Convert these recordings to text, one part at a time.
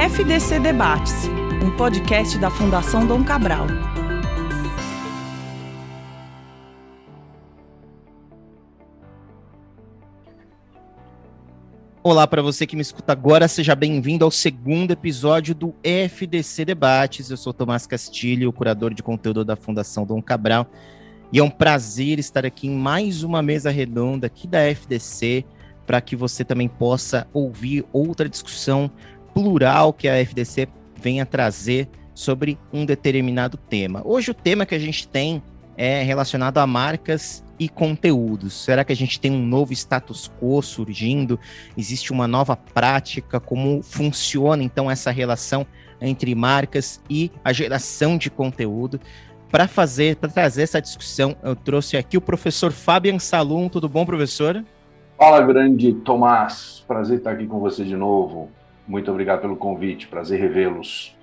FDC Debates, um podcast da Fundação Dom Cabral. Olá para você que me escuta agora, seja bem-vindo ao segundo episódio do FDC Debates. Eu sou Tomás Castilho, curador de conteúdo da Fundação Dom Cabral, e é um prazer estar aqui em mais uma mesa redonda aqui da FDC para que você também possa ouvir outra discussão plural que a FDC venha trazer sobre um determinado tema. Hoje o tema que a gente tem é relacionado a marcas e conteúdos. Será que a gente tem um novo status quo surgindo? Existe uma nova prática? Como funciona então essa relação entre marcas e a geração de conteúdo? Para fazer, para trazer essa discussão, eu trouxe aqui o professor Fabian Salum. Tudo bom, professor? Fala, grande Tomás. Prazer estar aqui com você de novo. Muito obrigado pelo convite. Prazer revê-los.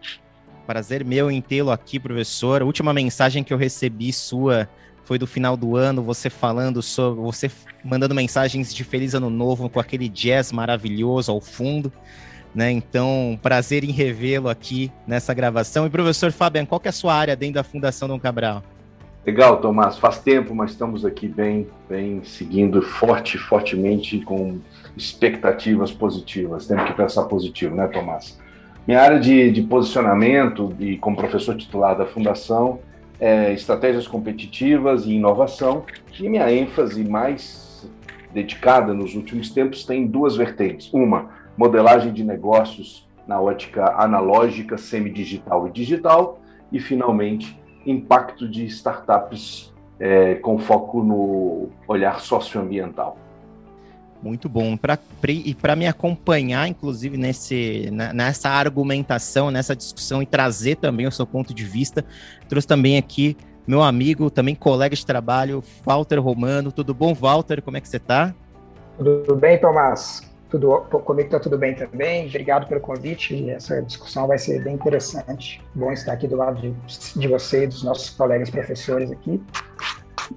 Prazer meu em tê-lo aqui, professor. A última mensagem que eu recebi sua foi do final do ano, você falando sobre. você mandando mensagens de Feliz Ano Novo com aquele jazz maravilhoso ao fundo. Né? Então, prazer em revê-lo aqui nessa gravação. E professor Fabian, qual que é a sua área dentro da Fundação Dom Cabral? Legal, Tomás. Faz tempo, mas estamos aqui bem, bem seguindo forte, fortemente com expectativas positivas. Temos que pensar positivo, né, Tomás? Minha área de, de posicionamento e como professor titular da Fundação é estratégias competitivas e inovação. E minha ênfase mais dedicada nos últimos tempos tem duas vertentes. Uma, modelagem de negócios na ótica analógica, semidigital e digital, e finalmente impacto de startups é, com foco no olhar socioambiental. Muito bom. Pra, e para me acompanhar, inclusive, nesse, nessa argumentação, nessa discussão e trazer também o seu ponto de vista, trouxe também aqui meu amigo, também colega de trabalho, Walter Romano. Tudo bom, Walter? Como é que você está? Tudo bem, Tomás? Tudo, comigo está tudo bem também. Obrigado pelo convite. Essa discussão vai ser bem interessante. Bom estar aqui do lado de, de você e dos nossos colegas professores aqui.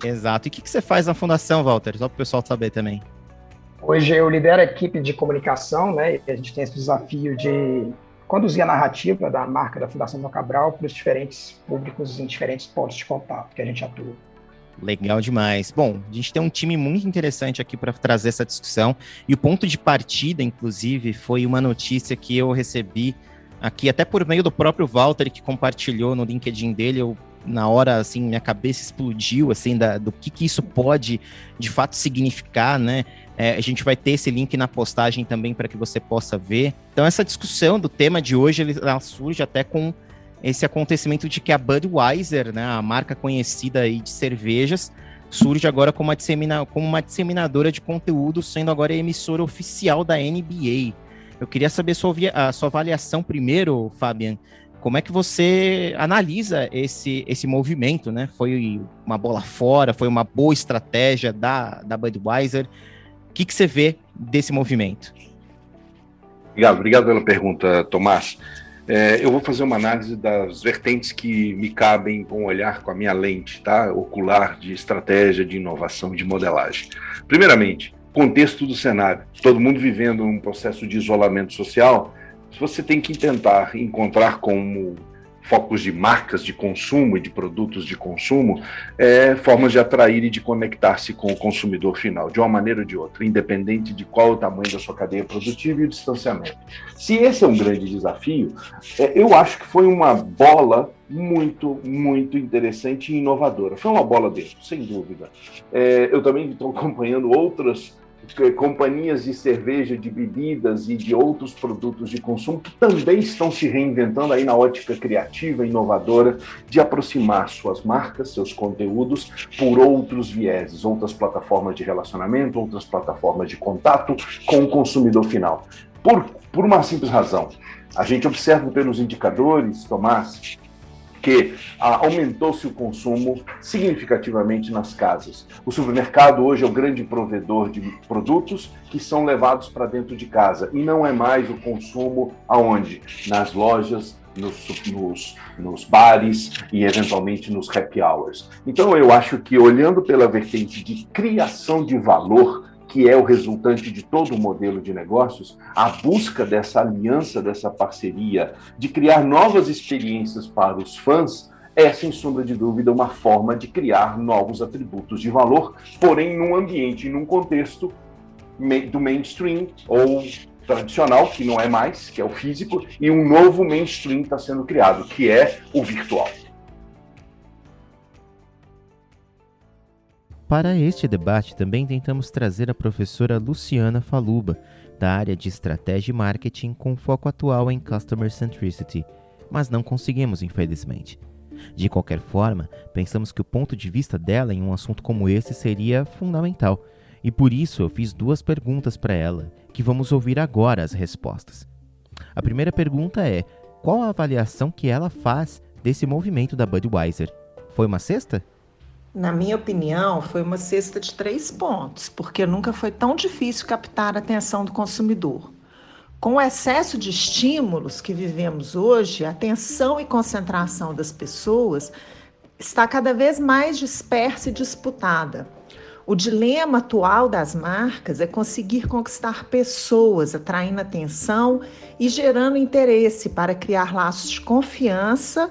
Exato. E o que, que você faz na Fundação, Walter? Só para o pessoal saber também. Hoje eu lidero a equipe de comunicação, né? E a gente tem esse desafio de conduzir a narrativa da marca da Fundação Dom Cabral para os diferentes públicos em diferentes pontos de contato que a gente atua. Legal demais. Bom, a gente tem um time muito interessante aqui para trazer essa discussão. E o ponto de partida, inclusive, foi uma notícia que eu recebi aqui, até por meio do próprio Walter, que compartilhou no LinkedIn dele. Eu, na hora, assim, minha cabeça explodiu, assim, da, do que, que isso pode, de fato, significar, né? É, a gente vai ter esse link na postagem também para que você possa ver. Então, essa discussão do tema de hoje, ela surge até com esse acontecimento de que a Budweiser, né, a marca conhecida aí de cervejas, surge agora como uma, dissemina, como uma disseminadora de conteúdo, sendo agora emissora oficial da NBA. Eu queria saber sua, a sua avaliação primeiro, Fabian. Como é que você analisa esse, esse movimento, né? Foi uma bola fora, foi uma boa estratégia da, da Budweiser. O que, que você vê desse movimento? Obrigado, obrigado pela pergunta, Tomás. É, eu vou fazer uma análise das vertentes que me cabem com olhar com a minha lente, tá? Ocular de estratégia, de inovação, de modelagem. Primeiramente, contexto do cenário. Todo mundo vivendo um processo de isolamento social. Você tem que tentar encontrar como focos de marcas de consumo e de produtos de consumo, é, formas de atrair e de conectar-se com o consumidor final, de uma maneira ou de outra, independente de qual o tamanho da sua cadeia produtiva e o distanciamento. Se esse é um grande desafio, é, eu acho que foi uma bola muito, muito interessante e inovadora. Foi uma bola dentro, sem dúvida. É, eu também estou acompanhando outras companhias de cerveja, de bebidas e de outros produtos de consumo que também estão se reinventando aí na ótica criativa, inovadora, de aproximar suas marcas, seus conteúdos por outros vieses, outras plataformas de relacionamento, outras plataformas de contato com o consumidor final. Por, por uma simples razão. A gente observa pelos indicadores, Tomás, que ah, aumentou-se o consumo significativamente nas casas. O supermercado hoje é o grande provedor de produtos que são levados para dentro de casa e não é mais o consumo aonde? Nas lojas, nos, nos, nos, bares e eventualmente nos happy hours. Então eu acho que olhando pela vertente de criação de valor que é o resultante de todo o modelo de negócios, a busca dessa aliança, dessa parceria, de criar novas experiências para os fãs, é, sem sombra de dúvida, uma forma de criar novos atributos de valor, porém num ambiente, num contexto do mainstream ou tradicional, que não é mais, que é o físico, e um novo mainstream está sendo criado, que é o virtual. Para este debate, também tentamos trazer a professora Luciana Faluba, da área de Estratégia e Marketing, com foco atual em Customer Centricity, mas não conseguimos, infelizmente. De qualquer forma, pensamos que o ponto de vista dela em um assunto como esse seria fundamental, e por isso eu fiz duas perguntas para ela, que vamos ouvir agora as respostas. A primeira pergunta é: qual a avaliação que ela faz desse movimento da Budweiser? Foi uma cesta? Na minha opinião, foi uma cesta de três pontos, porque nunca foi tão difícil captar a atenção do consumidor. Com o excesso de estímulos que vivemos hoje, a atenção e concentração das pessoas está cada vez mais dispersa e disputada. O dilema atual das marcas é conseguir conquistar pessoas, atraindo atenção e gerando interesse para criar laços de confiança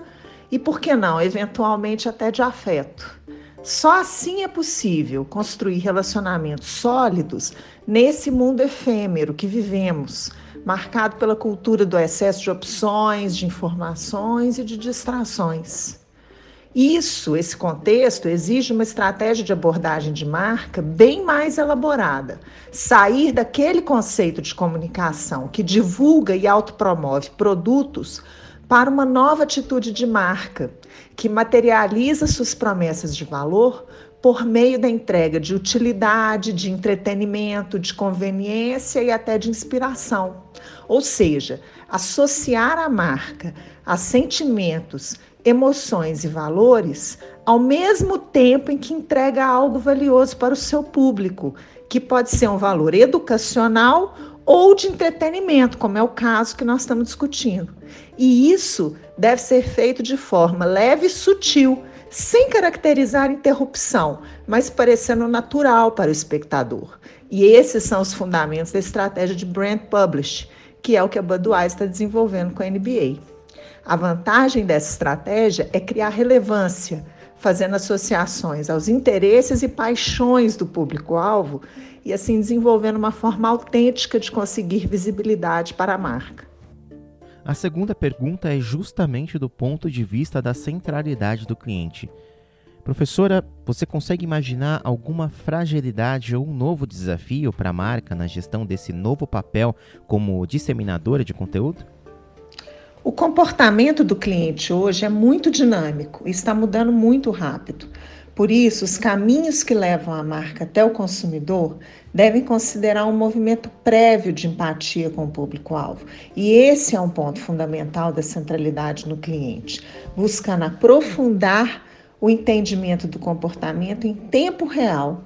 e, por que não, eventualmente até de afeto. Só assim é possível construir relacionamentos sólidos nesse mundo efêmero que vivemos, marcado pela cultura do excesso de opções, de informações e de distrações. Isso, esse contexto, exige uma estratégia de abordagem de marca bem mais elaborada. Sair daquele conceito de comunicação que divulga e autopromove produtos para uma nova atitude de marca, que materializa suas promessas de valor por meio da entrega de utilidade, de entretenimento, de conveniência e até de inspiração. Ou seja, associar a marca a sentimentos emoções e valores, ao mesmo tempo em que entrega algo valioso para o seu público, que pode ser um valor educacional ou de entretenimento, como é o caso que nós estamos discutindo. E isso deve ser feito de forma leve e sutil, sem caracterizar interrupção, mas parecendo natural para o espectador. E esses são os fundamentos da estratégia de brand publish, que é o que a Budweiser está desenvolvendo com a NBA. A vantagem dessa estratégia é criar relevância, fazendo associações aos interesses e paixões do público-alvo e assim desenvolvendo uma forma autêntica de conseguir visibilidade para a marca. A segunda pergunta é justamente do ponto de vista da centralidade do cliente. Professora, você consegue imaginar alguma fragilidade ou um novo desafio para a marca na gestão desse novo papel como disseminadora de conteúdo? O comportamento do cliente hoje é muito dinâmico e está mudando muito rápido. Por isso, os caminhos que levam a marca até o consumidor devem considerar um movimento prévio de empatia com o público-alvo. E esse é um ponto fundamental da centralidade no cliente, buscando aprofundar o entendimento do comportamento em tempo real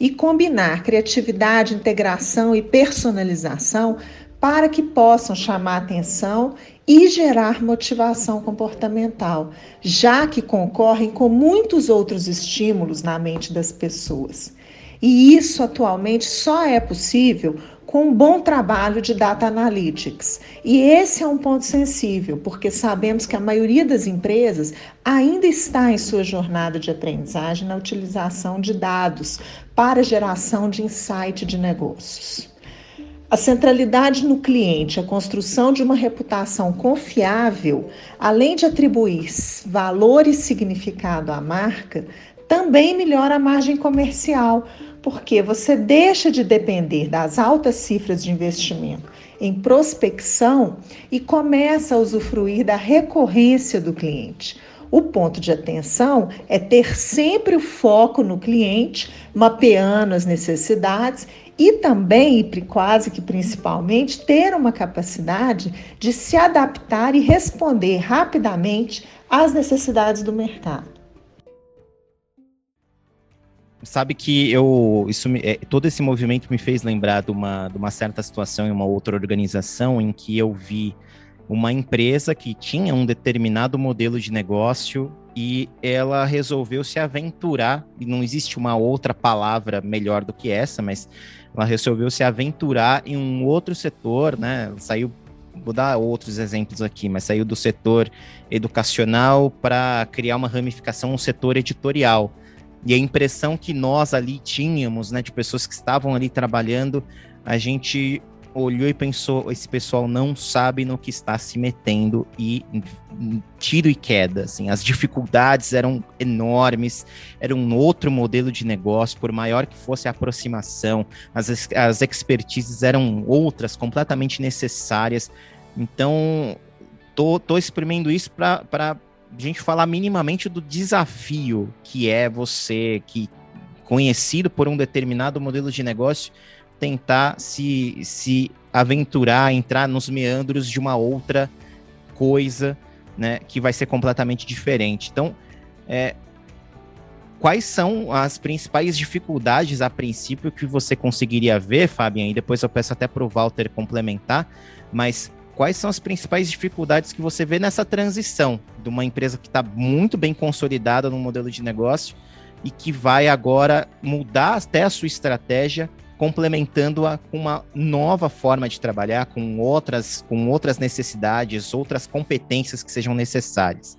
e combinar criatividade, integração e personalização para que possam chamar atenção e gerar motivação comportamental, já que concorrem com muitos outros estímulos na mente das pessoas. E isso atualmente só é possível com um bom trabalho de data analytics. E esse é um ponto sensível, porque sabemos que a maioria das empresas ainda está em sua jornada de aprendizagem na utilização de dados para geração de insight de negócios. A centralidade no cliente, a construção de uma reputação confiável, além de atribuir valor e significado à marca, também melhora a margem comercial, porque você deixa de depender das altas cifras de investimento em prospecção e começa a usufruir da recorrência do cliente. O ponto de atenção é ter sempre o foco no cliente, mapeando as necessidades e também, quase que principalmente, ter uma capacidade de se adaptar e responder rapidamente às necessidades do mercado. Sabe que eu isso é, todo esse movimento me fez lembrar de uma, de uma certa situação em uma outra organização em que eu vi uma empresa que tinha um determinado modelo de negócio e ela resolveu se aventurar, e não existe uma outra palavra melhor do que essa, mas ela resolveu se aventurar em um outro setor, né? Saiu, vou dar outros exemplos aqui, mas saiu do setor educacional para criar uma ramificação no setor editorial. E a impressão que nós ali tínhamos, né, de pessoas que estavam ali trabalhando, a gente olhou e pensou: esse pessoal não sabe no que está se metendo e tiro e queda. Assim, as dificuldades eram enormes, era um outro modelo de negócio, por maior que fosse a aproximação, as, as expertises eram outras, completamente necessárias. Então, tô, tô exprimindo isso para gente falar minimamente do desafio que é você, que conhecido por um determinado modelo de negócio, tentar se, se aventurar, entrar nos meandros de uma outra coisa, né, que vai ser completamente diferente. Então, é, quais são as principais dificuldades a princípio que você conseguiria ver, Fabian? E depois eu peço até para o Walter complementar, mas quais são as principais dificuldades que você vê nessa transição de uma empresa que está muito bem consolidada no modelo de negócio e que vai agora mudar até a sua estratégia complementando-a com uma nova forma de trabalhar, com outras, com outras necessidades, outras competências que sejam necessárias.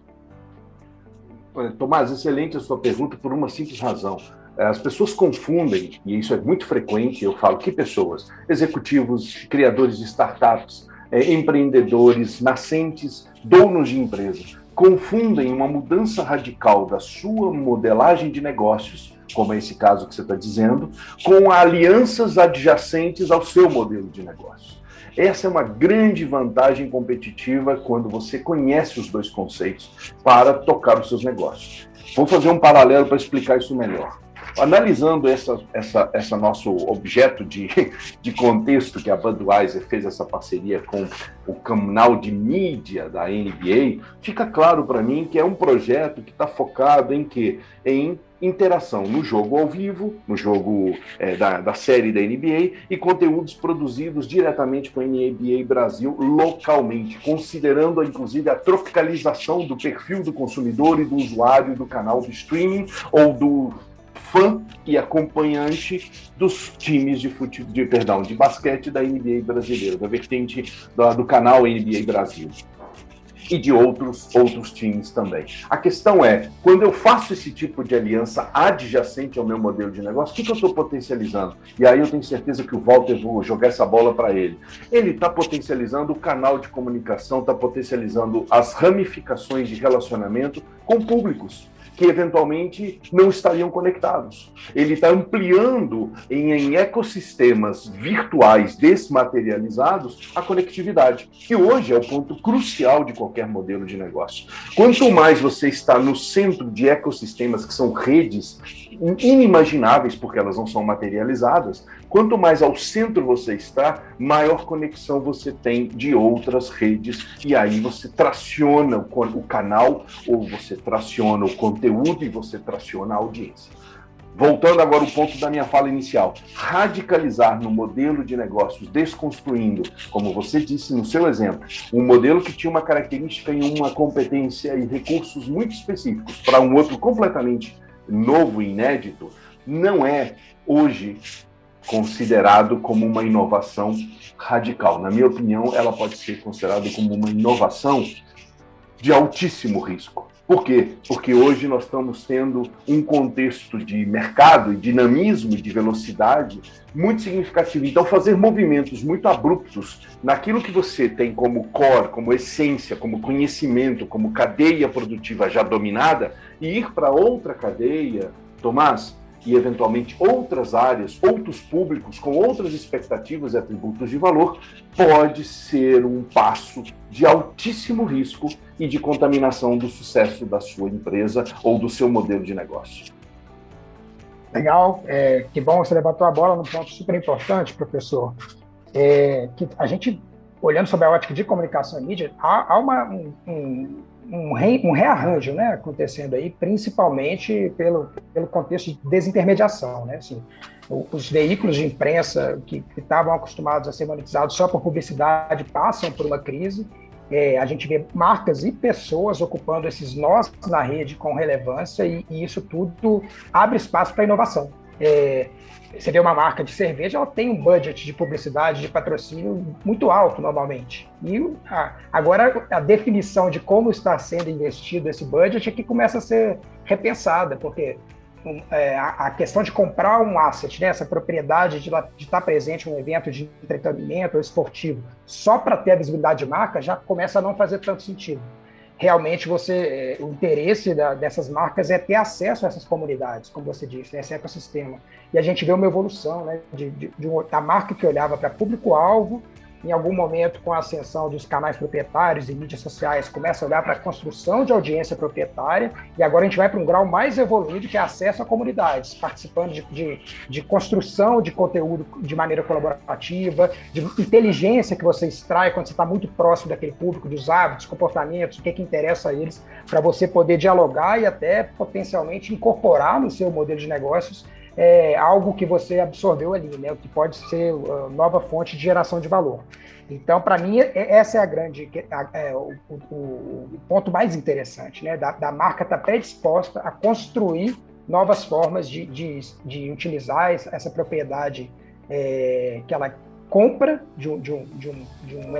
Tomás, excelente a sua pergunta por uma simples razão. As pessoas confundem, e isso é muito frequente, eu falo que pessoas, executivos, criadores de startups, é, empreendedores, nascentes, donos de empresas, confundem uma mudança radical da sua modelagem de negócios como é esse caso que você está dizendo, com alianças adjacentes ao seu modelo de negócio. Essa é uma grande vantagem competitiva quando você conhece os dois conceitos para tocar os seus negócios. Vou fazer um paralelo para explicar isso melhor. Analisando essa, essa, essa nosso objeto de, de contexto que a Budweiser fez essa parceria com o canal de mídia da NBA, fica claro para mim que é um projeto que está focado em que em interação no jogo ao vivo, no jogo é, da, da série da NBA e conteúdos produzidos diretamente com a NBA Brasil localmente, considerando inclusive a tropicalização do perfil do consumidor e do usuário do canal do streaming ou do fã e acompanhante dos times de, fute... de, perdão, de basquete da NBA brasileira, da vertente do, do canal NBA Brasil e de outros outros times também. A questão é, quando eu faço esse tipo de aliança adjacente ao meu modelo de negócio, o que, que eu estou potencializando? E aí eu tenho certeza que o Walter, vou jogar essa bola para ele. Ele está potencializando o canal de comunicação, está potencializando as ramificações de relacionamento com públicos que eventualmente não estariam conectados. Ele está ampliando em, em, ecossistemas virtuais desmaterializados a conectividade, que hoje é o ponto crucial de qualquer modelo de negócio. Quanto mais você está no centro de ecossistemas que são redes inimagináveis, porque elas não são materializadas, quanto mais ao centro você está, maior conexão você tem de outras redes, e aí você traciona o canal, ou você traciona o conteúdo e você traciona a audiência. Voltando agora ao ponto da minha fala inicial, radicalizar no modelo de negócios, desconstruindo, como você disse no seu exemplo, um modelo que tinha uma característica e uma competência e recursos muito específicos para um outro completamente novo inédito, não é hoje considerado como uma inovação radical. Na minha opinião, ela pode ser considerada como uma inovação de altíssimo risco. Por quê? Porque hoje nós estamos tendo um contexto de mercado dinamismo de velocidade muito significativo. Então, fazer movimentos muito abruptos naquilo que você tem como core, como essência, como conhecimento, como cadeia produtiva já dominada, e ir para outra cadeia, Tomás, e eventualmente outras áreas, outros públicos com outras expectativas e atributos de valor, pode ser um passo de altíssimo risco e de contaminação do sucesso da sua empresa ou do seu modelo de negócio. Legal, é, que bom você levantou a bola num ponto super importante, professor. É, que a gente, olhando sobre a ótica de comunicação e mídia, há, há uma, um, um um, re, um rearranjo né, acontecendo aí, principalmente pelo, pelo contexto de desintermediação. Né? Assim, os veículos de imprensa que estavam acostumados a ser monetizados só por publicidade passam por uma crise é, a gente vê marcas e pessoas ocupando esses nós na rede com relevância e, e isso tudo abre espaço para inovação. É, você vê uma marca de cerveja, ela tem um budget de publicidade, de patrocínio muito alto normalmente. E a, agora a definição de como está sendo investido esse budget é que começa a ser repensada, porque é, a, questão de comprar um asset, né, essa propriedade de, de estar presente em um evento de entretenimento ou esportivo, só para ter a visibilidade de marca, já começa a não fazer tanto sentido. Realmente, você, é, o interesse da, dessas marcas é ter acesso a essas comunidades, como você disse, né, esse ecossistema. E a gente vê uma evolução né, de, de, de da marca que olhava para público-alvo em algum momento, com a ascensão dos canais proprietários e mídias sociais, começa a olhar para a construção de audiência proprietária, e agora a gente vai para um grau mais evoluído, que é acesso a comunidades, participando de, de, de construção de conteúdo de maneira colaborativa, de inteligência que você extrai quando você está muito próximo daquele público, dos hábitos, comportamentos, o que, é que interessa a eles, para você poder dialogar e até potencialmente incorporar no seu modelo de negócios é, algo que você absorveu ali, né? O que pode ser uh, nova fonte de geração de valor. Então, para mim, essa é a grande, é, o, o, o, ponto mais interessante, né? Da, da marca estar tá predisposta a construir novas formas de, de, de utilizar essa propriedade é, que ela compra de um, de um, de um, de um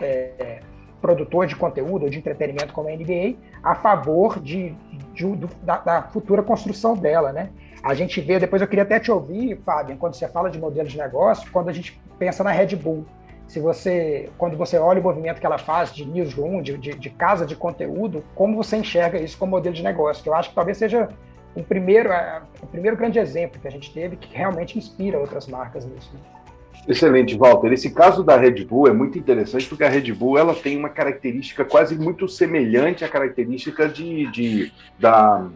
é, produtor de conteúdo ou de entretenimento como a NBA a favor de, de do, da, da, futura construção dela, né? A gente vê, depois eu queria até te ouvir, Fábio, quando você fala de modelo de negócio, quando a gente pensa na Red Bull. Se você, quando você olha o movimento que ela faz de newsroom, de, de, de casa de conteúdo, como você enxerga isso como modelo de negócio? Que eu acho que talvez seja o primeiro, o primeiro grande exemplo que a gente teve que realmente inspira outras marcas nisso. Né? Excelente, Walter. Esse caso da Red Bull é muito interessante porque a Red Bull ela tem uma característica quase muito semelhante à característica de, de da,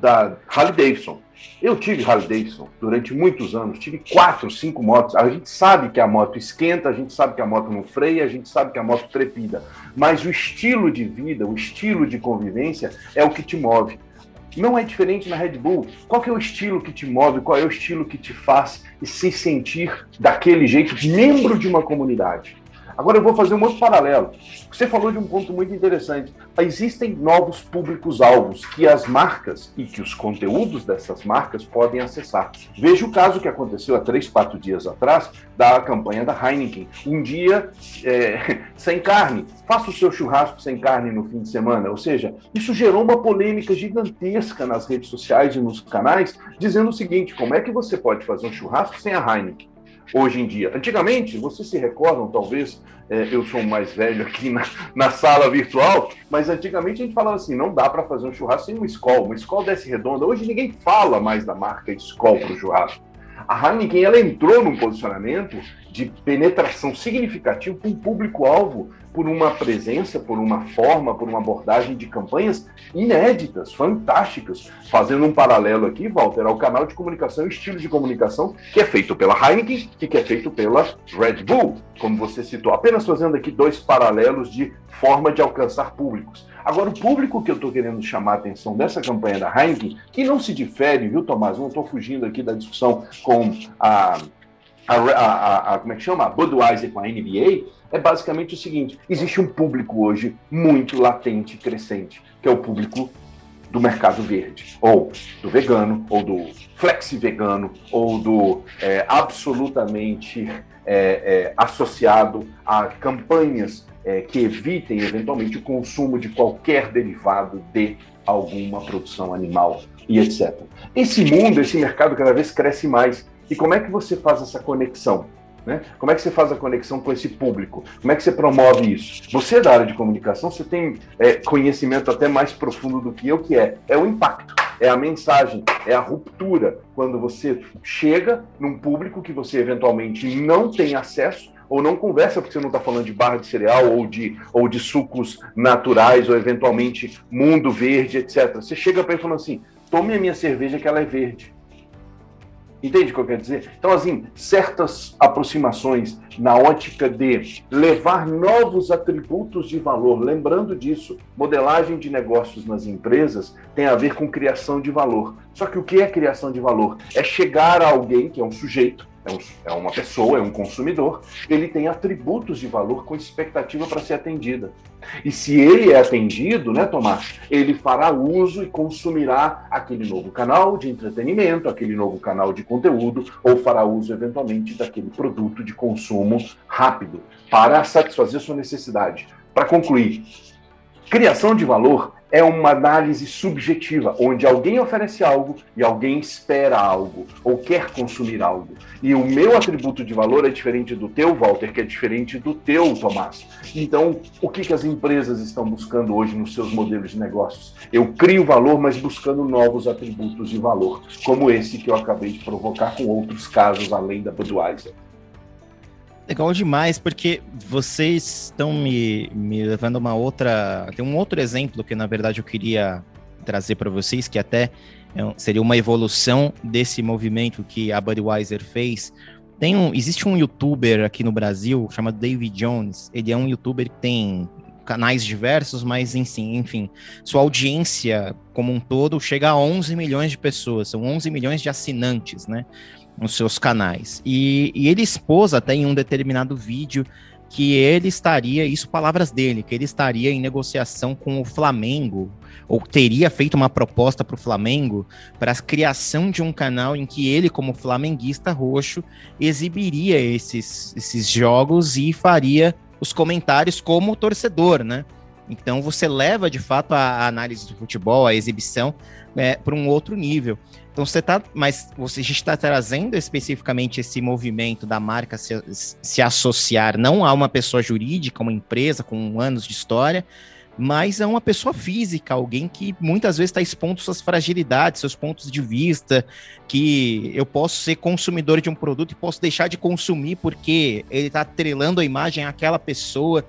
da Harley Davidson. Eu tive Harley Davidson durante muitos anos, tive quatro, cinco motos. A gente sabe que a moto esquenta, a gente sabe que a moto não freia, a gente sabe que a moto trepida. Mas o estilo de vida, o estilo de convivência é o que te move. Não é diferente na Red Bull. Qual é o estilo que te move? Qual é o estilo que te faz se sentir daquele jeito, membro de uma comunidade? Agora eu vou fazer um outro paralelo. Você falou de um ponto muito interessante. Existem novos públicos-alvos que as marcas e que os conteúdos dessas marcas podem acessar. Veja o caso que aconteceu há três, quatro dias atrás da campanha da Heineken. Um dia é, sem carne. Faça o seu churrasco sem carne no fim de semana. Ou seja, isso gerou uma polêmica gigantesca nas redes sociais e nos canais, dizendo o seguinte: como é que você pode fazer um churrasco sem a Heineken? Hoje em dia. Antigamente, vocês se recordam, talvez, é, eu sou mais velho aqui na, na sala virtual, mas antigamente a gente falava assim, não dá para fazer um churrasco sem uma escola, uma escola desce redonda. Hoje ninguém fala mais da marca escola para o churrasco. A Heineken ela entrou num posicionamento de penetração significativa com um público-alvo por uma presença, por uma forma, por uma abordagem de campanhas inéditas, fantásticas. Fazendo um paralelo aqui, Walter, ao canal de comunicação estilo de comunicação que é feito pela Heineken e que é feito pela Red Bull, como você citou. Apenas fazendo aqui dois paralelos de forma de alcançar públicos. Agora, o público que eu estou querendo chamar a atenção dessa campanha da Heineken, que não se difere, viu, Tomás? Não estou fugindo aqui da discussão com a a, a, a, como é que chama? A Budweiser com a NBA, é basicamente o seguinte: existe um público hoje muito latente e crescente, que é o público do mercado verde, ou do vegano, ou do flexi vegano, ou do é, absolutamente é, é, associado a campanhas é, que evitem eventualmente o consumo de qualquer derivado de alguma produção animal e etc. Esse mundo, esse mercado cada vez cresce mais e como é que você faz essa conexão? Né? Como é que você faz a conexão com esse público? Como é que você promove isso? Você é da área de comunicação, você tem é, conhecimento até mais profundo do que eu, que é, é o impacto, é a mensagem, é a ruptura. Quando você chega num público que você eventualmente não tem acesso, ou não conversa porque você não está falando de barra de cereal ou de, ou de sucos naturais ou eventualmente mundo verde, etc. Você chega para ele falando assim: tome a minha cerveja que ela é verde. Entende o que eu quero dizer? Então, assim, certas aproximações na ótica de levar novos atributos de valor, lembrando disso, modelagem de negócios nas empresas tem a ver com criação de valor. Só que o que é criação de valor? É chegar a alguém, que é um sujeito, é, um, é uma pessoa, é um consumidor, ele tem atributos de valor com expectativa para ser atendida. E se ele é atendido, né, Tomás, ele fará uso e consumirá aquele novo canal de entretenimento, aquele novo canal de conteúdo, ou fará uso eventualmente daquele produto de consumo rápido para satisfazer sua necessidade. Para concluir, criação de valor é uma análise subjetiva, onde alguém oferece algo e alguém espera algo ou quer consumir algo. E o meu atributo de valor é diferente do teu, Walter, que é diferente do teu, Tomás. Então, o que, que as empresas estão buscando hoje nos seus modelos de negócios? Eu crio valor, mas buscando novos atributos de valor, como esse que eu acabei de provocar com outros casos além da Budweiser. Legal demais, porque vocês estão me, me levando a uma outra. Tem um outro exemplo que, na verdade, eu queria trazer para vocês, que até é seria uma evolução desse movimento que a Budweiser fez. Tem um, existe um youtuber aqui no Brasil chamado David Jones. Ele é um youtuber que tem canais diversos, mas enfim, enfim, sua audiência como um todo chega a 11 milhões de pessoas, são 11 milhões de assinantes, né? nos seus canais. E, e ele expôs até em um determinado vídeo que ele estaria, isso palavras dele, que ele estaria em negociação com o Flamengo, ou teria feito uma proposta para o Flamengo para a criação de um canal em que ele, como flamenguista roxo, exibiria esses, esses jogos e faria os comentários como torcedor, né? Então você leva de fato a, análise do futebol, a exibição, é, para um outro nível. Então você tá, mas você está trazendo especificamente esse movimento da marca se, se associar não a uma pessoa jurídica, uma empresa com anos de história, mas a uma pessoa física, alguém que muitas vezes está expondo suas fragilidades, seus pontos de vista, que eu posso ser consumidor de um produto e posso deixar de consumir porque ele está atrelando a imagem àquela pessoa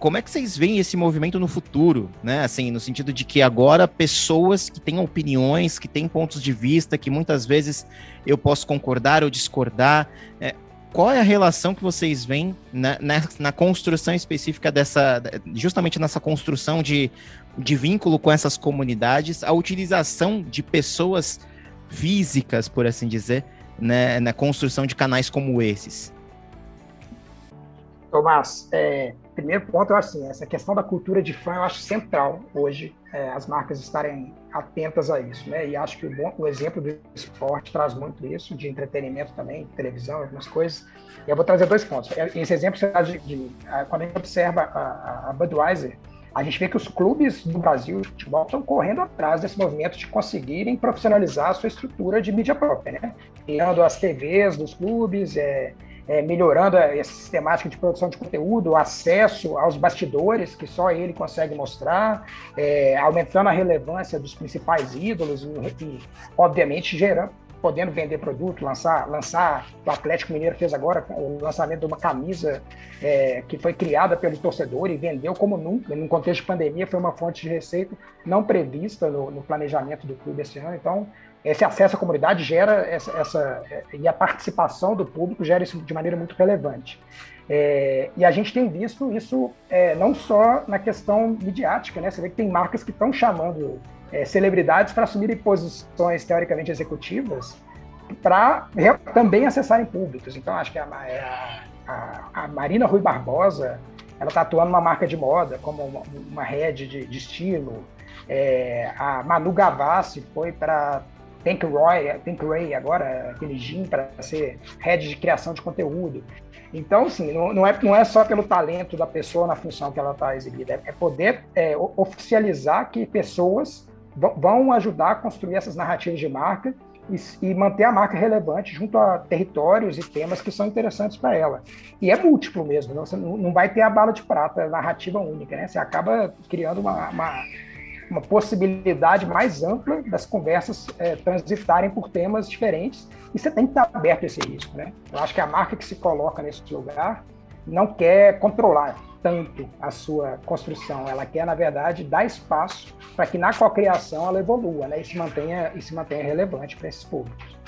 como é que vocês veem esse movimento no futuro, né? Assim, no sentido de que agora pessoas que têm opiniões, que têm pontos de vista, que muitas vezes eu posso concordar ou discordar. É, qual é a relação que vocês veem na, na, na, construção específica dessa, justamente nessa construção de, de vínculo com essas comunidades, a utilização de pessoas físicas, por assim dizer, né, na construção de canais como esses? Tomás, é, primeiro ponto, eu acho assim, essa questão da cultura de fã eu acho central hoje, é, as marcas estarem atentas a isso, né? E acho que o, bom, o, exemplo do esporte traz muito isso, de entretenimento também, televisão, algumas coisas. E eu vou trazer dois pontos. É, esse exemplo de, de, quando a gente observa a, a Budweiser, a gente vê que os clubes do Brasil de futebol estão correndo atrás desse movimento de conseguirem profissionalizar a sua estrutura de mídia própria, né? Criando as TVs dos clubes, é, é, melhorando essa sistemática de produção de conteúdo, acesso aos bastidores que só ele consegue mostrar, é, aumentando a relevância dos principais ídolos e, e obviamente, gerando, podendo vender produto, lançar, lançar, o Atlético Mineiro fez agora o lançamento de uma camisa é, que foi criada pelo torcedor e vendeu como nunca, num contexto de pandemia, foi uma fonte de receita não prevista no, no planejamento do clube esse ano, então esse acesso à comunidade gera essa, essa, e a participação do público gera isso de maneira muito relevante. É, e a gente tem visto isso é, não só na questão midiática, né? Você vê que tem marcas que estão chamando é, celebridades para assumirem posições teoricamente executivas para também acessarem públicos. Então, acho que a, é a, a, Marina Rui Barbosa ela está atuando numa marca de moda, como uma, uma rede de, de estilo. É, a Manu Gavassi foi para Tank Roy, Tank Ray agora, aquele Jim para ser head de criação de conteúdo. Então, assim, não, não, é, não é só pelo talento da pessoa na função que ela está exibida, é, é poder é, oficializar que pessoas vão ajudar a construir essas narrativas de marca e, e, manter a marca relevante junto a territórios e temas que são interessantes para ela. E é múltiplo mesmo, não, você não vai ter a bala de prata, narrativa única, né? Você acaba criando uma, uma uma possibilidade mais ampla das conversas é, transitarem por temas diferentes e você tem que estar aberto a esse risco, né? Eu acho que a marca que se coloca nesse lugar não quer controlar tanto a sua construção, ela quer na verdade dar espaço para que na cocriação ela evolua, né? E se mantenha e se mantenha relevante para esses públicos.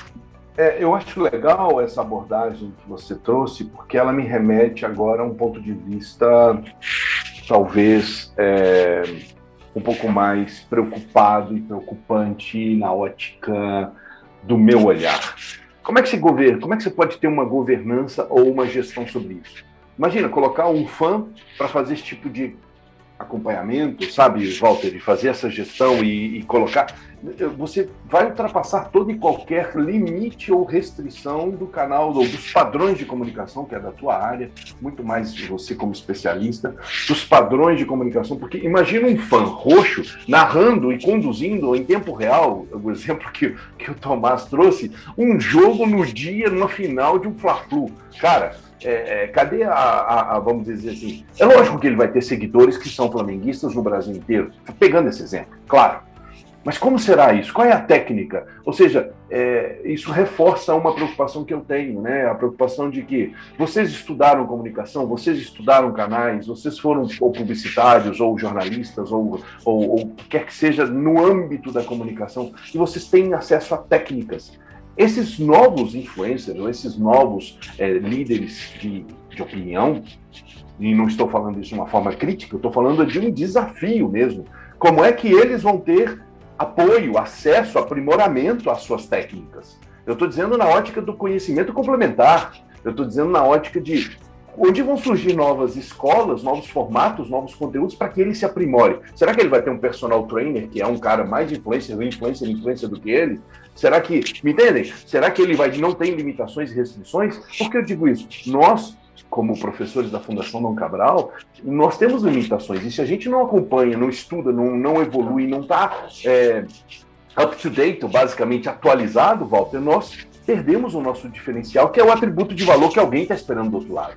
É, eu acho legal essa abordagem que você trouxe, porque ela me remete agora a um ponto de vista talvez é, um pouco mais preocupado e preocupante na ótica do meu olhar. Como é que se governa? Como é que você pode ter uma governança ou uma gestão sobre isso? Imagina colocar um fã para fazer esse tipo de acompanhamento, sabe, Walter, de fazer essa gestão e, e, colocar. Você vai ultrapassar todo e qualquer limite ou restrição do canal, ou dos padrões de comunicação, que é da tua área, muito mais você como especialista, dos padrões de comunicação, porque imagina um fã roxo narrando e conduzindo em tempo real, o exemplo que, que o Tomás trouxe, um jogo no dia, numa final de um Fla-Flu. Cara, é, é, cadê a, a, a, vamos dizer assim, é lógico que ele vai ter seguidores que são flamenguistas no Brasil inteiro, pegando esse exemplo, claro. Mas como será isso? Qual é a técnica? Ou seja, é, isso reforça uma preocupação que eu tenho, né? A preocupação de que vocês estudaram comunicação, vocês estudaram canais, vocês foram ou publicitários, ou jornalistas, ou, ou, ou quer que seja no âmbito da comunicação, e vocês têm acesso a técnicas. Esses novos influencers, ou esses novos é, líderes de, de opinião, e não estou falando isso de uma forma crítica, eu estou falando de um desafio mesmo. Como é que eles vão ter apoio, acesso, aprimoramento às suas técnicas? Eu estou dizendo na ótica do conhecimento complementar, eu estou dizendo na ótica de onde vão surgir novas escolas, novos formatos, novos conteúdos para que ele se aprimore. Será que ele vai ter um personal trainer que é um cara mais influencer, influencer, influencer do que ele? Será que, me entendem? Será que ele vai não tem limitações e restrições? Por que eu digo isso? Nós, como professores da Fundação Dom Cabral, nós temos limitações. E se a gente não acompanha, não estuda, não, não evolui, não está é, up to date, basicamente atualizado, Walter, nós perdemos o nosso diferencial, que é o atributo de valor que alguém está esperando do outro lado.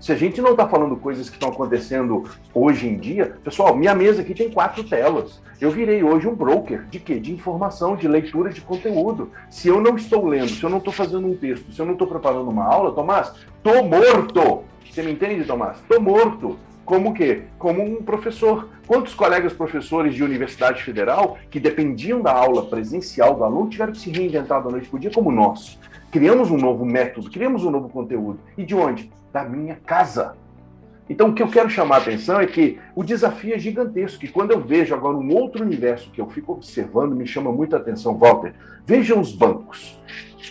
Se a gente não está falando coisas que estão acontecendo hoje em dia, pessoal, minha mesa aqui tem quatro telas. Eu virei hoje um broker de quê? De informação, de leitura de conteúdo. Se eu não estou lendo, se eu não estou fazendo um texto, se eu não estou preparando uma aula, Tomás, tô morto. Você me entende, Tomás? Tô morto. Como que? Como um professor. Quantos colegas professores de universidade federal que dependiam da aula presencial do aluno tiveram que se reinventar da noite para o dia como nós? Criamos um novo método, criamos um novo conteúdo. E de onde? Da minha casa. Então, o que eu quero chamar a atenção é que o desafio é gigantesco. E quando eu vejo agora um outro universo que eu fico observando, me chama muita atenção. Walter, vejam os bancos.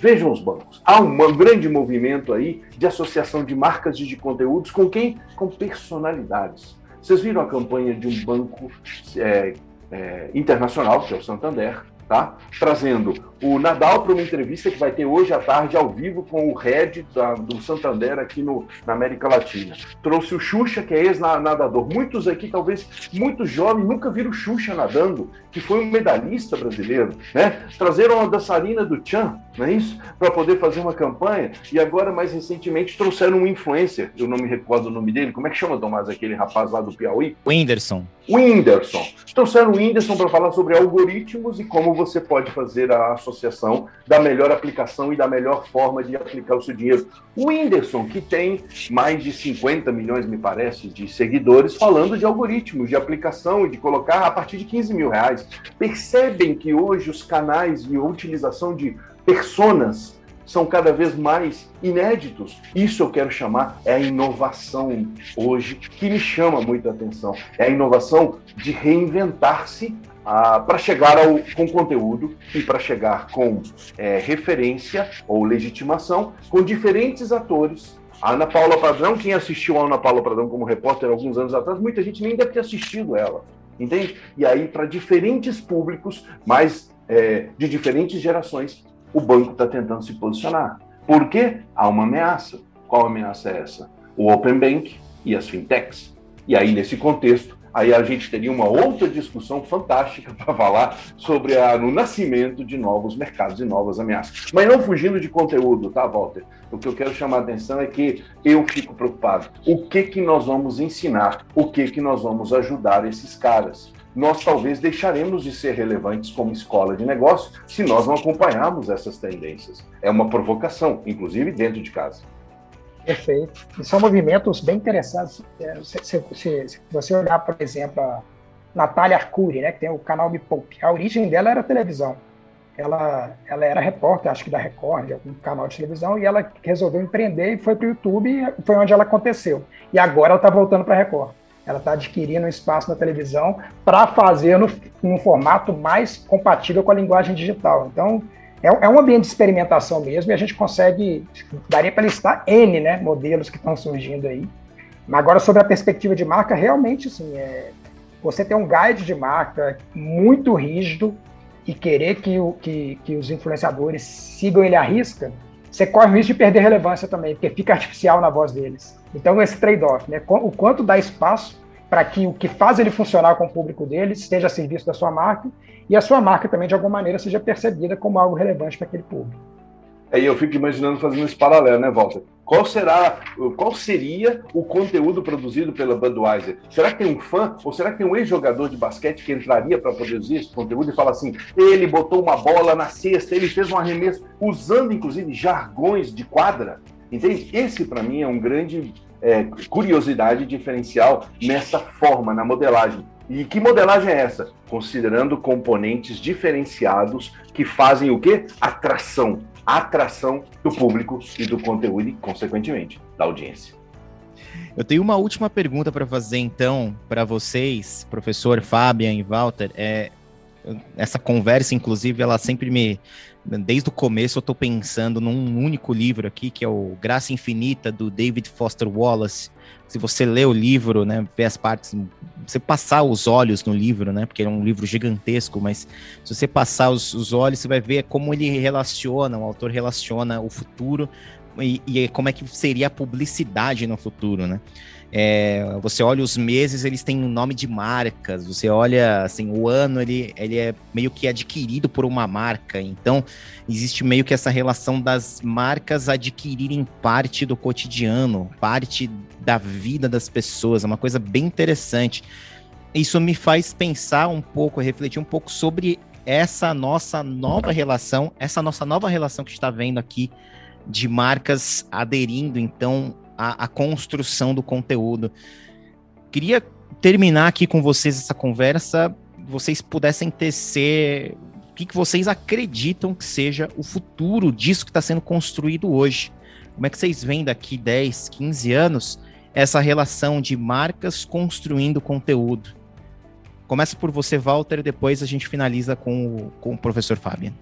Vejam os bancos. Há um grande movimento aí de associação de marcas e de conteúdos com quem? Com personalidades. Vocês viram a campanha de um banco é, é, internacional, que é o Santander, tá? Trazendo o Nadal para uma entrevista que vai ter hoje à tarde ao vivo com o Red da, do Santander aqui no, na América Latina. Trouxe o Xuxa, que é ex-nadador. Muitos aqui, talvez muitos jovens, nunca viram o Xuxa nadando, que foi um medalhista brasileiro, né? Trazeram a dançarina do Chan, não é isso? Para poder fazer uma campanha. E agora, mais recentemente, trouxeram um influencer, eu não me recordo o nome dele, como é que chama, Tomás, aquele rapaz lá do Piauí? O Whindersson. Whindersson. Trouxeram o Whindersson para falar sobre algoritmos e como você pode fazer a associação da melhor aplicação e da melhor forma de aplicar o seu dinheiro. O Whindersson, que tem mais de 50 milhões, me parece, de seguidores, falando de algoritmos, de aplicação e de colocar a partir de 15 mil reais. Percebem que hoje os canais e a utilização de personas são cada vez mais inéditos. Isso eu quero chamar é a inovação hoje, que me chama muita atenção. É a inovação de reinventar-se ah, para chegar ao, com conteúdo e para chegar com é, referência ou legitimação com diferentes atores. A Ana Paula Padrão, quem assistiu a Ana Paula Padrão como repórter alguns anos atrás, muita gente nem deve ter assistido ela, entende? E aí, para diferentes públicos, mas é, de diferentes gerações, o banco está tentando se posicionar. Por quê? Há uma ameaça. Qual ameaça é essa? O Open Bank e as fintechs. E aí, nesse contexto, aí a gente teria uma outra discussão fantástica para falar sobre a, o nascimento de novos mercados e novas ameaças. Mas não fugindo de conteúdo, tá, Walter? O que eu quero chamar a atenção é que eu fico preocupado. O que que nós vamos ensinar? O que que nós vamos ajudar esses caras? nós talvez deixaremos de ser relevantes como escola de negócio se nós não acompanharmos essas tendências. É uma provocação, inclusive dentro de casa. Perfeito. E são movimentos bem interessantes. É, se, se, se, se você olhar, por exemplo, a Natália Arcuri, né, que tem o canal Me Poupe, a origem dela era televisão. Ela, ela era repórter, acho que da Record, de algum canal de televisão, e ela resolveu empreender e foi para o YouTube, foi onde ela aconteceu. E agora ela está voltando para a Record ela está adquirindo um espaço na televisão para fazer no, num formato mais compatível com a linguagem digital. Então, é, é um ambiente de experimentação mesmo e a gente consegue, daria para listar N né, modelos que estão surgindo aí. Mas agora, sobre a perspectiva de marca, realmente, assim, é, você ter um guide de marca muito rígido e querer que, o, que, que os influenciadores sigam ele à risca, você corre o risco de perder relevância também, porque fica artificial na voz deles. Então, esse trade-off, né? O quanto dá espaço para que o que faz ele funcionar com o público deles esteja a serviço da sua marca e a sua marca também, de alguma maneira, seja percebida como algo relevante para aquele público. Aí eu fico imaginando fazendo esse paralelo, né, Walter? Qual será, qual seria o conteúdo produzido pela Budweiser? Será que tem um fã ou será que tem um ex-jogador de basquete que entraria para produzir esse conteúdo e fala assim: ele botou uma bola na cesta, ele fez um arremesso, usando inclusive jargões de quadra? Entende? Esse para mim é um grande é, curiosidade diferencial nessa forma, na modelagem. E que modelagem é essa? Considerando componentes diferenciados que fazem o quê? Atração atração do público e do conteúdo e, consequentemente, da audiência. Eu tenho uma última pergunta para fazer, então, para vocês, professor Fabian e Walter. É, essa conversa, inclusive, ela sempre me. Desde o começo, eu estou pensando num único livro aqui, que é o Graça Infinita, do David Foster Wallace. Se você lê o livro, né, vê as partes, você passar os olhos no livro, né, porque é um livro gigantesco, mas se você passar os, os olhos, você vai ver como ele relaciona, o autor relaciona o futuro e, e como é que seria a publicidade no futuro, né? É, você olha os meses, eles têm um nome de marcas. Você olha, assim, o ano, ele, ele é meio que adquirido por uma marca. Então, existe meio que essa relação das marcas adquirirem parte do cotidiano, parte da vida das pessoas. É uma coisa bem interessante. Isso me faz pensar um pouco, refletir um pouco sobre essa nossa nova relação, essa nossa nova relação que está vendo aqui de marcas aderindo, então, a, a construção do conteúdo. Queria terminar aqui com vocês essa conversa, vocês pudessem tecer o que, que vocês acreditam que seja o futuro disso que está sendo construído hoje. Como é que vocês veem daqui 10, 15 anos essa relação de marcas construindo conteúdo? Começa por você, Walter, depois a gente finaliza com o, com o professor Fabian.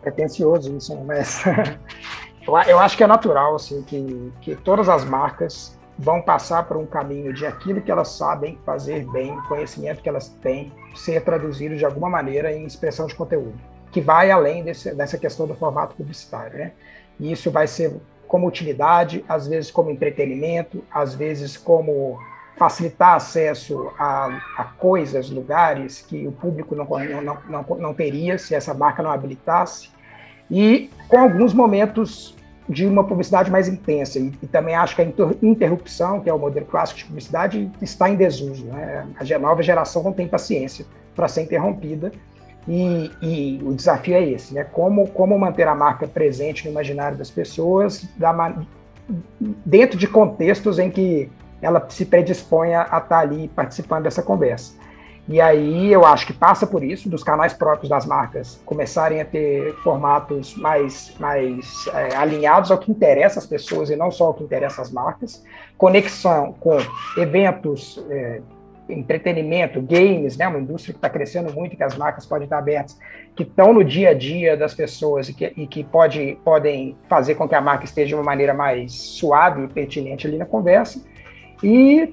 Pretencioso isso, mas Eu acho que é natural assim que, que todas as marcas vão passar por um caminho de aquilo que elas sabem fazer bem, conhecimento que elas têm, ser traduzido de alguma maneira em expressão de conteúdo, que vai além desse, dessa questão do formato publicitário. Né? E isso vai ser como utilidade, às vezes como entretenimento, às vezes como facilitar acesso a, a coisas, lugares que o público não, não, não, não teria se essa marca não habilitasse e com alguns momentos de uma publicidade mais intensa. E, e, também acho que a interrupção, que é o modelo clássico de publicidade, está em desuso. Né? A nova geração não tem paciência para ser interrompida. E, e, o desafio é esse, né? Como, como manter a marca presente no imaginário das pessoas, da, dentro de contextos em que ela se predisponha a estar ali participando dessa conversa. E aí eu acho que passa por isso, dos canais próprios das marcas começarem a ter formatos mais, mais é, alinhados ao que interessa as pessoas e não só ao que interessa as marcas. Conexão com eventos, é, entretenimento, games, né, uma indústria que está crescendo muito, que as marcas podem estar abertas, que estão no dia a dia das pessoas e que, e que pode, podem fazer com que a marca esteja de uma maneira mais suave e pertinente ali na conversa. E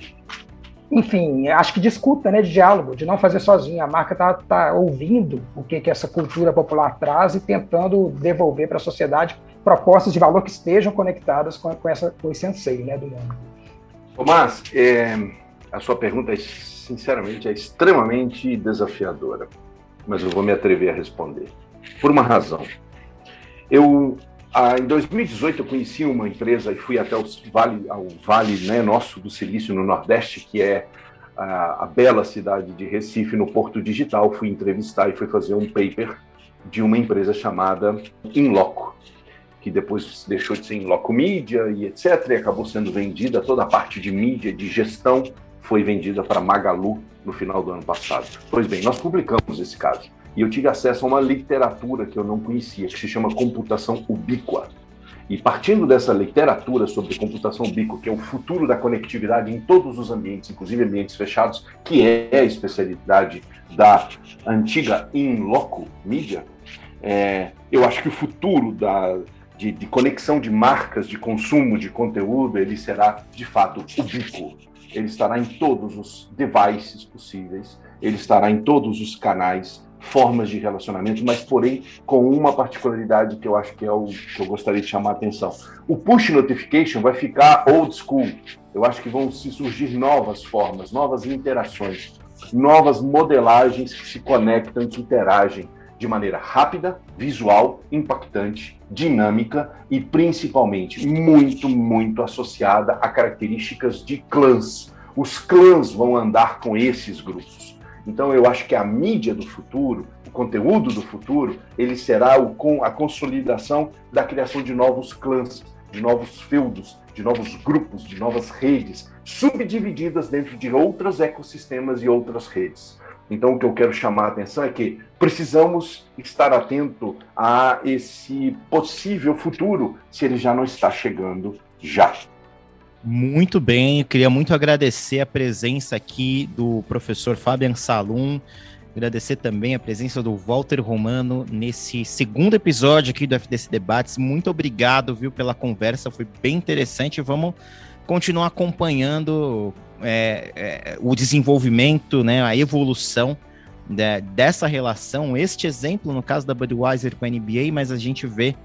enfim, acho que discuta, né, de diálogo, de não fazer sozinho. A marca está tá ouvindo o que, que essa cultura popular traz e tentando devolver para a sociedade propostas de valor que estejam conectadas com, com, essa, com esse anseio né, do mundo. Tomás, é, a sua pergunta, sinceramente, é extremamente desafiadora, mas eu vou me atrever a responder. Por uma razão. Eu ah, em 2018 eu conheci uma empresa e fui até o vale, ao vale né, nosso do Silício no Nordeste, que é a, a, bela cidade de Recife, no Porto Digital. Fui entrevistar e fui fazer um paper de uma empresa chamada Inloco, que depois deixou de ser Inloco Mídia e etc. E acabou sendo vendida, toda a parte de mídia, de gestão, foi vendida para Magalu no final do ano passado. Pois bem, nós publicamos esse caso e eu tive acesso a uma literatura que eu não conhecia, que se chama computação ubíqua. E partindo dessa literatura sobre computação ubíqua, que é o futuro da conectividade em todos os ambientes, inclusive ambientes fechados, que é a especialidade da antiga In Loco Media, É, eu acho que o futuro da, de, de, conexão de marcas, de consumo de conteúdo, ele será de fato ubíquo. Ele estará em todos os devices possíveis, ele estará em todos os canais, formas de relacionamento, mas porém com uma particularidade que eu acho que é o que eu gostaria de chamar a atenção. O push notification vai ficar old school. Eu acho que vão se surgir novas formas, novas interações, novas modelagens que se conectam, que interagem de maneira rápida, visual, impactante, dinâmica e principalmente muito, muito associada a características de clãs. Os clãs vão andar com esses grupos. Então eu acho que a mídia do futuro, o conteúdo do futuro, ele será o, com a consolidação da criação de novos clãs, de novos feudos, de novos grupos, de novas redes, subdivididas dentro de outros ecossistemas e outras redes. Então, o que eu quero chamar a atenção é que precisamos estar atento a esse possível futuro, se ele já não está chegando já. Muito bem, queria muito agradecer a presença aqui do professor Fabian Salum, agradecer também a presença do Walter Romano nesse segundo episódio aqui do FDC Debates. Muito obrigado, viu, pela conversa, foi bem interessante. Vamos continuar acompanhando é, é, o desenvolvimento, né, a evolução de, dessa relação. Este exemplo, no caso da Budweiser com a NBA, mas a gente vê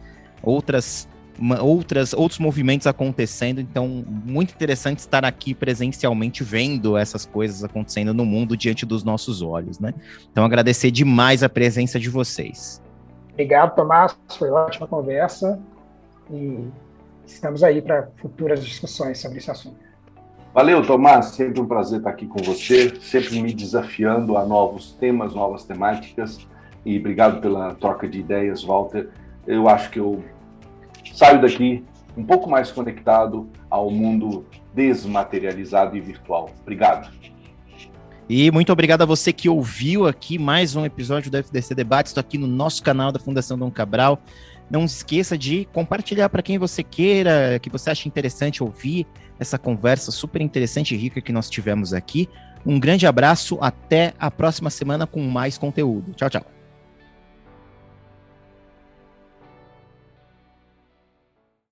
outras, uma, outras, outros movimentos acontecendo. Então, muito interessante estar aqui presencialmente vendo essas coisas acontecendo no mundo diante dos nossos olhos, né? Então, agradecer demais a presença de vocês. Obrigado, Tomás. Foi ótima conversa e estamos aí para futuras discussões sobre esse assunto. Valeu, Tomás. Sempre um prazer estar aqui com você, sempre me desafiando a novos temas, novas temáticas. E obrigado pela troca de ideias, Walter. Eu acho que eu saio daqui um pouco mais conectado ao mundo desmaterializado e virtual. Obrigado. E muito obrigado a você que ouviu aqui mais um episódio do FDC Debates. Estou aqui no nosso canal da Fundação Dom Cabral. Não esqueça de compartilhar para quem você queira, que você acha interessante ouvir essa conversa super interessante e rica que nós tivemos aqui. Um grande abraço, até a próxima semana com mais conteúdo. Tchau, tchau.